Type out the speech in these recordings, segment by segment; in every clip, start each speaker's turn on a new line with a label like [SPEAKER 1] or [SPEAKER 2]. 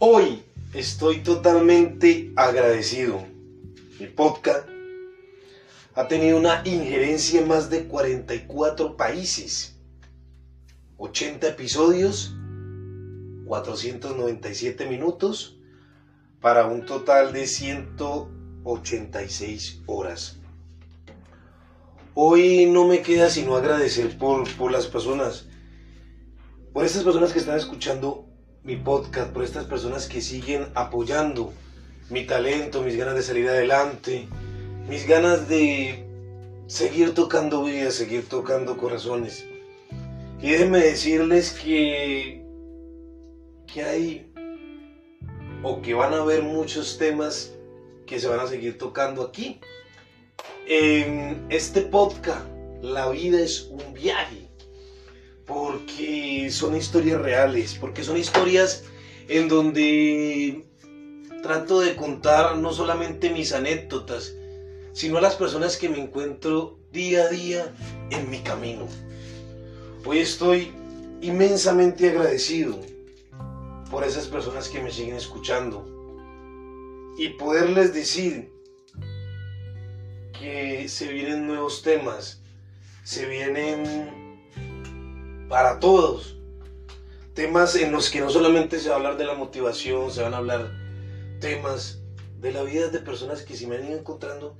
[SPEAKER 1] Hoy estoy totalmente agradecido. Mi podcast ha tenido una injerencia en más de 44 países, 80 episodios, 497 minutos, para un total de 186 horas. Hoy no me queda sino agradecer por, por las personas, por estas personas que están escuchando mi podcast, por estas personas que siguen apoyando mi talento, mis ganas de salir adelante, mis ganas de seguir tocando vidas, seguir tocando corazones. Y déjenme decirles que, que hay o que van a haber muchos temas que se van a seguir tocando aquí. En este podcast, la vida es un viaje porque son historias reales, porque son historias en donde trato de contar no solamente mis anécdotas, sino a las personas que me encuentro día a día en mi camino. Hoy estoy inmensamente agradecido por esas personas que me siguen escuchando y poderles decir que se vienen nuevos temas, se vienen para todos. Temas en los que no solamente se va a hablar de la motivación, se van a hablar temas de la vida de personas que se me han ido encontrando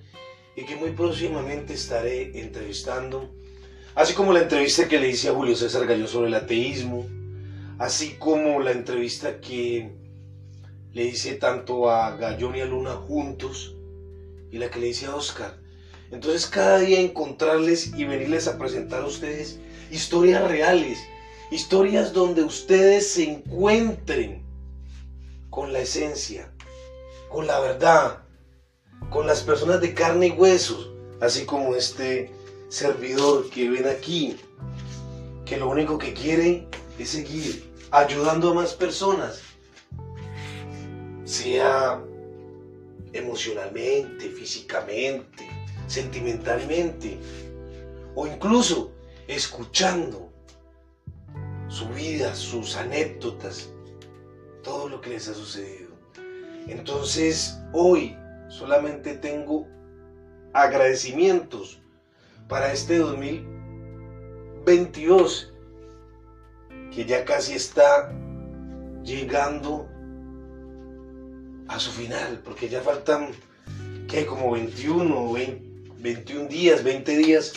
[SPEAKER 1] y que muy próximamente estaré entrevistando. Así como la entrevista que le hice a Julio César Gallo sobre el ateísmo, así como la entrevista que le hice tanto a Gallón y a Luna juntos y la que le hice a Oscar. Entonces cada día encontrarles y venirles a presentar a ustedes historias reales, historias donde ustedes se encuentren con la esencia, con la verdad, con las personas de carne y huesos, así como este servidor que ven aquí, que lo único que quiere es seguir ayudando a más personas, sea emocionalmente, físicamente, sentimentalmente, o incluso escuchando su vida, sus anécdotas, todo lo que les ha sucedido. Entonces, hoy solamente tengo agradecimientos para este 2022, que ya casi está llegando a su final, porque ya faltan, que Como 21, 21 días, 20 días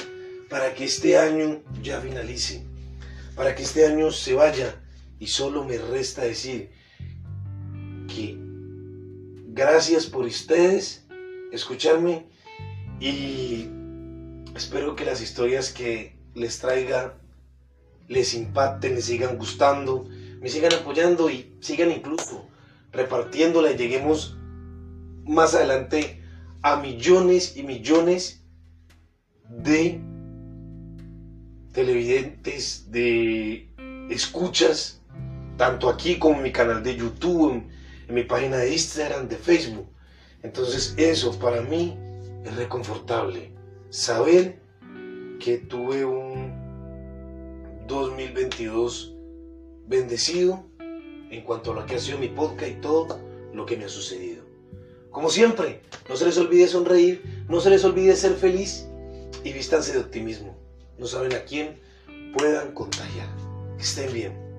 [SPEAKER 1] para que este año ya finalice, para que este año se vaya. Y solo me resta decir que gracias por ustedes escucharme y espero que las historias que les traiga les impacten, les sigan gustando, me sigan apoyando y sigan incluso repartiéndola y lleguemos más adelante a millones y millones de televidentes, de escuchas, tanto aquí como en mi canal de YouTube, en, mi página de Instagram, de Facebook. Entonces eso para mí es reconfortable. Saber que tuve un 2022 bendecido en cuanto a lo que ha sido mi podcast y todo lo que me ha sucedido. Como siempre, no se les olvide sonreír, no se les olvide ser feliz y vístanse de optimismo no saben a quién puedan contagiar. Que estén bien.